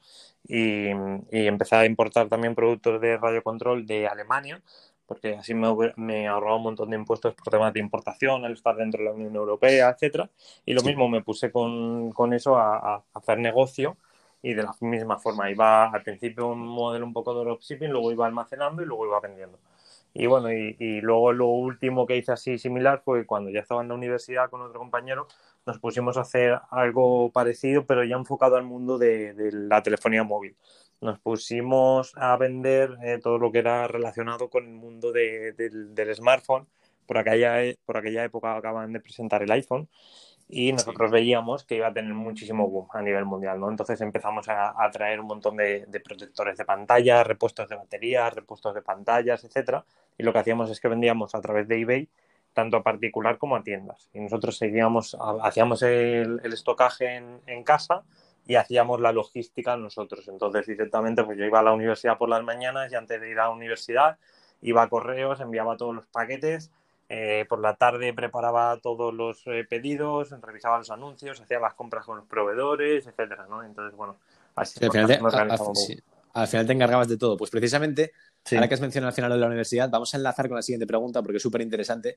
Y, y empecé a importar también productos de radio control de Alemania porque así me, me ahorraba un montón de impuestos por temas de importación al estar dentro de la Unión Europea, etcétera. Y lo mismo me puse con, con eso a, hacer negocio y de la misma forma iba al principio un modelo un poco de dropshipping, luego iba almacenando y luego iba vendiendo. Y bueno, y, y, luego lo último que hice así similar fue cuando ya estaba en la universidad con otro compañero, nos pusimos a hacer algo parecido, pero ya enfocado al mundo de, de la telefonía móvil nos pusimos a vender eh, todo lo que era relacionado con el mundo del smartphone. Por aquella, e, por aquella época acaban de presentar el iPhone y nosotros veíamos que iba a tener muchísimo boom a nivel mundial, ¿no? Entonces empezamos a, traer un montón de, protectores de pantalla, repuestos de baterías, repuestos de pantallas, etcétera, y lo que hacíamos es que vendíamos a través de eBay tanto a particular como a tiendas. Y nosotros seguíamos, hacíamos el, estocaje en, en casa y hacíamos la logística nosotros. Entonces, directamente, pues yo iba a la universidad por las mañanas y antes de ir a la universidad iba a correos, enviaba todos los paquetes, eh, por la tarde preparaba todos los eh, pedidos, revisaba los anuncios, hacía las compras con los proveedores, etcétera, ¿no? Entonces, bueno, así al, final te, al, final te encargabas de todo. Pues precisamente, ahora que has mencionado al final de la universidad, vamos a enlazar con la siguiente pregunta porque es súper interesante.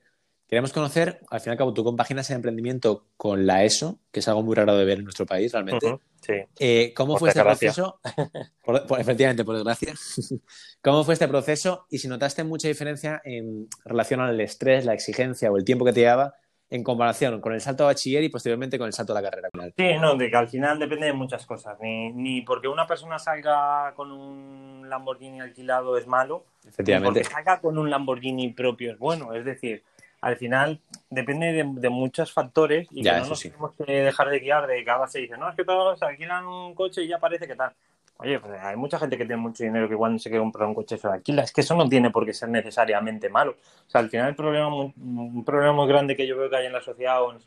Queremos conocer, al fin y al cabo, tú compaginas el emprendimiento con la ESO, que es algo muy raro de ver en nuestro país, realmente. sí. Eh, ¿Cómo fue este proceso? efectivamente, por desgracia. ¿Cómo fue este proceso? Y si notaste mucha diferencia en relación al estrés, la exigencia o el tiempo que te llevaba en comparación con el salto a bachiller y posteriormente con el salto a la carrera. Sí, no, de que al final depende de muchas cosas. Ni, ni porque una persona salga con un Lamborghini alquilado es malo, Efectivamente. ni porque salga con un Lamborghini propio es bueno. Es decir, al final depende de, de muchos factores y Ya, que no nos sí. tenemos que dejar de guiar de que ahora se dice, no, es que todos alquilan un coche y ya parece que tal. Oye, pues hay mucha gente que tiene mucho dinero que igual no se quiere comprar un coche se lo alquila. Es que eso no tiene por qué ser necesariamente malo. O sea, al final el problema, un problema muy grande que yo veo que hay en la sociedad o en,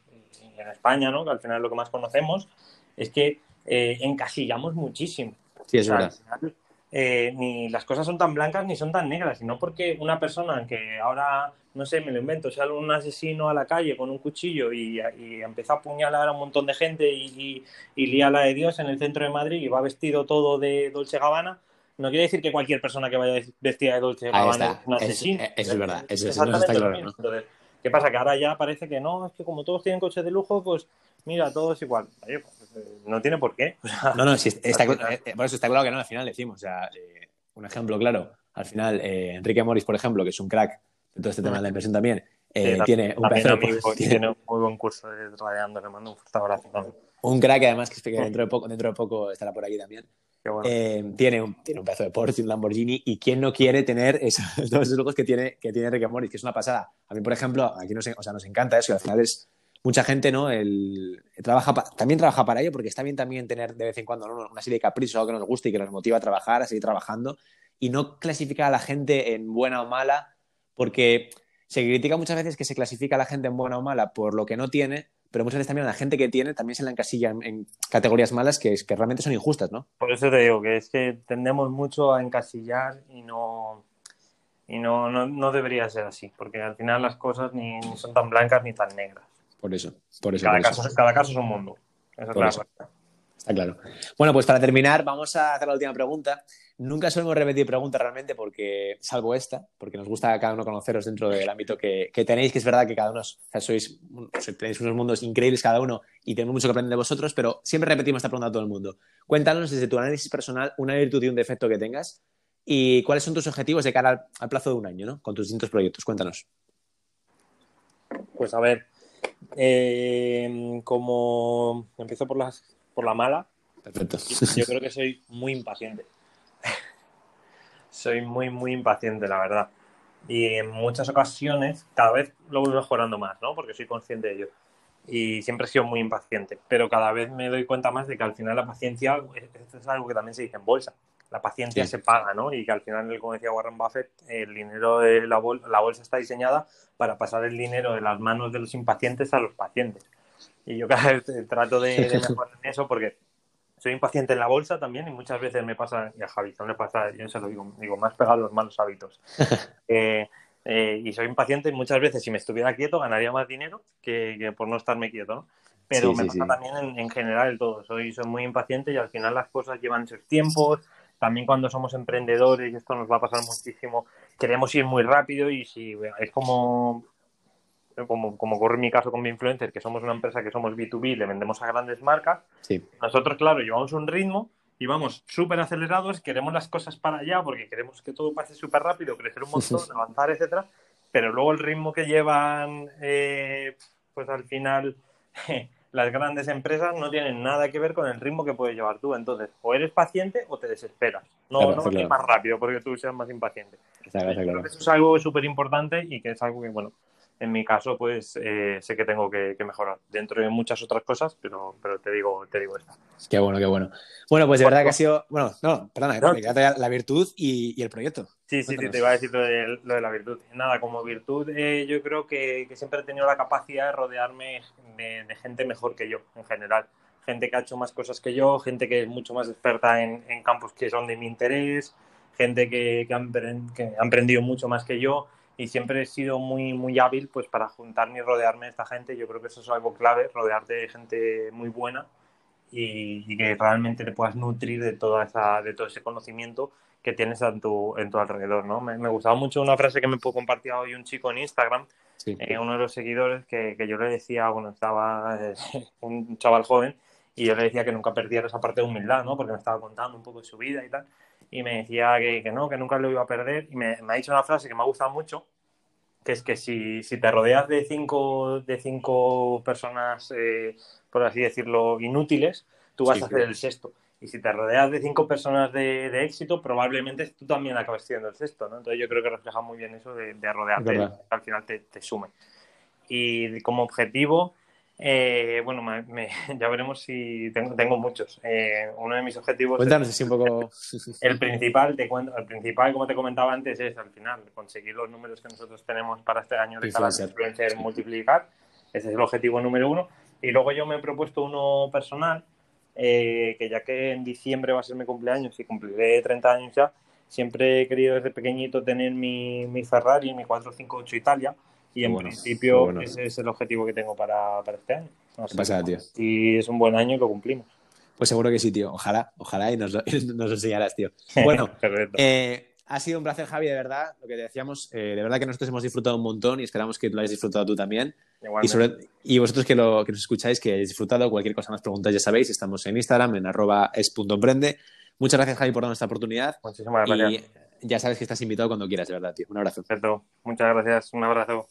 en España, ¿no? que al final es lo que más conocemos, es que eh, encasillamos muchísimo. Sí, es O sea, verdad. al final, eh, ni las cosas son tan blancas ni son tan negras, sino porque una persona que ahora, no sé, me lo invento, sale un asesino a la calle con un cuchillo y, y empieza a apuñalar a un montón de gente y, y, y lía la de Dios en el centro de Madrid y va vestido todo de Dolce Gabbana, no quiere decir que cualquier persona que vaya vestida de Dolce Gabbana es un asesino. eso es verdad. Eso- eso está lo claro, mismo. ¿no? Entonces, ¿qué pasa? Que ahora ya parece que no, es que como todos tienen coches de lujo, pues mira, todo es igual. Oye, pues, no tiene por qué. O sea, No, no, sí, está, Al final- eh, eh, por eso está claro que no, al final decimos, o sea, eh, un ejemplo claro, al final, eh, Enrique Morris, por ejemplo, que es un crack de todo este tema de la inversión también, eh, Sí, tiene un de- amigo, tiene tiene un muy buen curso de radiando, le mando un fuerte abrazo. también. un crack además que que dentro de poco, dentro de poco estará por aquí también. Bueno. Eh, tiene, un, tiene un pedazo de Porsche, un Lamborghini, y quién no quiere tener esos, todos esos lujos que tiene, que tiene Enrique Morris, que es una pasada. A mí, por ejemplo, aquí nos, o sea, nos encanta eso, y al final es mucha gente, ¿no? El, trabaja también trabaja para ello, porque está bien también tener de vez en cuando una serie de caprichos, algo que nos guste y que nos motiva a trabajar, a seguir trabajando, y no clasificar a la gente en buena o mala, porque se critica muchas veces que se clasifica a la gente en buena o mala por lo que no tiene, pero muchas veces también a la gente que tiene también se la encasilla en, categorías malas que, que realmente son injustas, ¿no? Por eso te digo que es que tendemos mucho a encasillar y no y no, no, no debería ser así, porque al final las cosas ni son tan blancas ni tan negras. Por eso, por eso. Cada por eso. caso, cada caso es un mundo. Esa es Por la eso. realidad. Está claro. Bueno, pues para terminar, vamos a hacer la última pregunta. Nunca solemos repetir preguntas realmente porque, salvo esta, porque nos gusta a cada uno conoceros dentro del ámbito que, que tenéis, que es verdad que cada uno o sea, sois, tenéis unos mundos increíbles cada uno y tenemos mucho que aprender de vosotros, pero siempre repetimos esta pregunta a todo el mundo. Cuéntanos desde tu análisis personal una virtud y un defecto que tengas y cuáles son tus objetivos de cara al, al plazo de un año, ¿no? Con tus distintos proyectos. Cuéntanos. Pues a ver, eh, como empiezo por, las, por la mala, Perfecto. yo creo que soy muy impaciente. soy muy, muy impaciente, la verdad. Y en muchas ocasiones, cada vez lo voy mejorando más, ¿no? Porque soy consciente de ello. Y siempre he sido muy impaciente. Pero cada vez me doy cuenta más de que al final la paciencia, esto es algo que también se dice en bolsa. La paciencia Sí. se paga, ¿no? Y que al final, como decía Warren Buffett, el dinero de la, bol la bolsa está diseñada para pasar el dinero de las manos de los impacientes a los pacientes. Y yo cada vez trato de, de mejorar en eso porque soy impaciente en la bolsa también y muchas veces me pasa, y a Javizón le pasa, yo se lo digo, digo, me has pegado los malos hábitos. Eh, eh, y soy impaciente y muchas veces si me estuviera quieto ganaría más dinero que, que por no estarme quieto, ¿no? Pero Sí, me sí, pasa sí. también en, en general todo, soy, soy muy impaciente y al final las cosas llevan sus tiempos, también cuando somos emprendedores, y esto nos va a pasar muchísimo, queremos ir muy rápido y si es como como, como ocurre en mi caso con mi influencer, que somos una empresa que somos B2B, le vendemos a grandes marcas, Sí. nosotros, claro, llevamos un ritmo y vamos súper acelerados, queremos las cosas para allá porque queremos que todo pase súper rápido, crecer un montón, avanzar, etcétera, pero luego el ritmo que llevan, eh, pues al final, las grandes empresas no tienen nada que ver con el ritmo que puedes llevar tú. Entonces, o eres paciente o te desesperas. No, Claro, no vas claro. más rápido porque tú seas más impaciente. Claro. que eso es algo súper importante y que es algo que, bueno, en mi caso, pues eh, sé que tengo que, que mejorar dentro de muchas otras cosas, pero, pero te digo, te digo esta. Qué bueno, qué bueno. Bueno, pues de verdad que ha sido. Bueno, no, perdona, No. me queda la virtud y, y el proyecto. Sí, sí, sí, te iba a decir lo de, lo de la virtud. Nada, como virtud, eh, yo creo que, que siempre he tenido la capacidad de rodearme de, de gente mejor que yo, en general. Gente que ha hecho más cosas que yo, gente que es mucho más experta en, en campos que son de mi interés, gente que, que ha emprendido mucho más que yo y siempre he sido muy, muy hábil pues, para juntarme y rodearme de esta gente. Yo creo que eso es algo clave, rodearte de gente muy buena y, y que realmente te puedas nutrir de, toda esa, de todo ese conocimiento que tienes en tu, en tu alrededor, ¿no? Me, me gustaba mucho una frase que me compartía hoy un chico en Instagram, Sí. eh, uno de los seguidores, que, que yo le decía, bueno, estaba eh, un chaval joven, y yo le decía que nunca perdiera esa parte de humildad, ¿no? Porque me estaba contando un poco de su vida y tal, y me decía que, que no, que nunca lo iba a perder, y me, me ha dicho una frase que me ha gustado mucho, que es que si, si te rodeas de cinco, de cinco personas, eh, por así decirlo, inútiles, tú vas Sí, a hacer claro. el sexto. Y si te rodeas de cinco personas de, de éxito, probablemente tú también acabes siendo el sexto, ¿no? Entonces yo creo que refleja muy bien eso de, de rodearte, al final te, te sume. Y como objetivo, eh, bueno, me- me- ya veremos si tengo, tengo muchos. Eh, uno de mis objetivos es- Cuéntanos así un poco. el principal, te cuento, el principal, como te comentaba antes, es al final conseguir los números que nosotros tenemos para este año de Influencer. influencer, multiplicar. Ese es el objetivo número uno. Y luego yo me he propuesto uno personal, eh, que ya que en diciembre va a ser mi cumpleaños y cumpliré 30 años ya, siempre he querido desde pequeñito tener mi, mi Ferrari, mi 458 Italia. Y en bueno, principio bueno. ese es el objetivo que tengo para, para este año. No ¿Qué sé pasa, tío? si es un buen año y lo cumplimos. Pues seguro que sí, tío. Ojalá, ojalá y nos lo, nos lo enseñarás, tío. Bueno, eh, ha sido un placer, Javi, de verdad. Lo que te decíamos, eh, de verdad que nosotros hemos disfrutado un montón y esperamos que lo hayas disfrutado tú también. Y, sobre, y vosotros que, lo, que nos escucháis, que hayáis disfrutado, cualquier cosa nos preguntáis, ya sabéis, estamos en Instagram, en arroba es.emprende. Muchas gracias, Javi, por darnos esta oportunidad. Muchísimas gracias. Y ya sabes que estás invitado cuando quieras, de verdad, tío. Un abrazo. Perfecto. Muchas gracias. Un abrazo.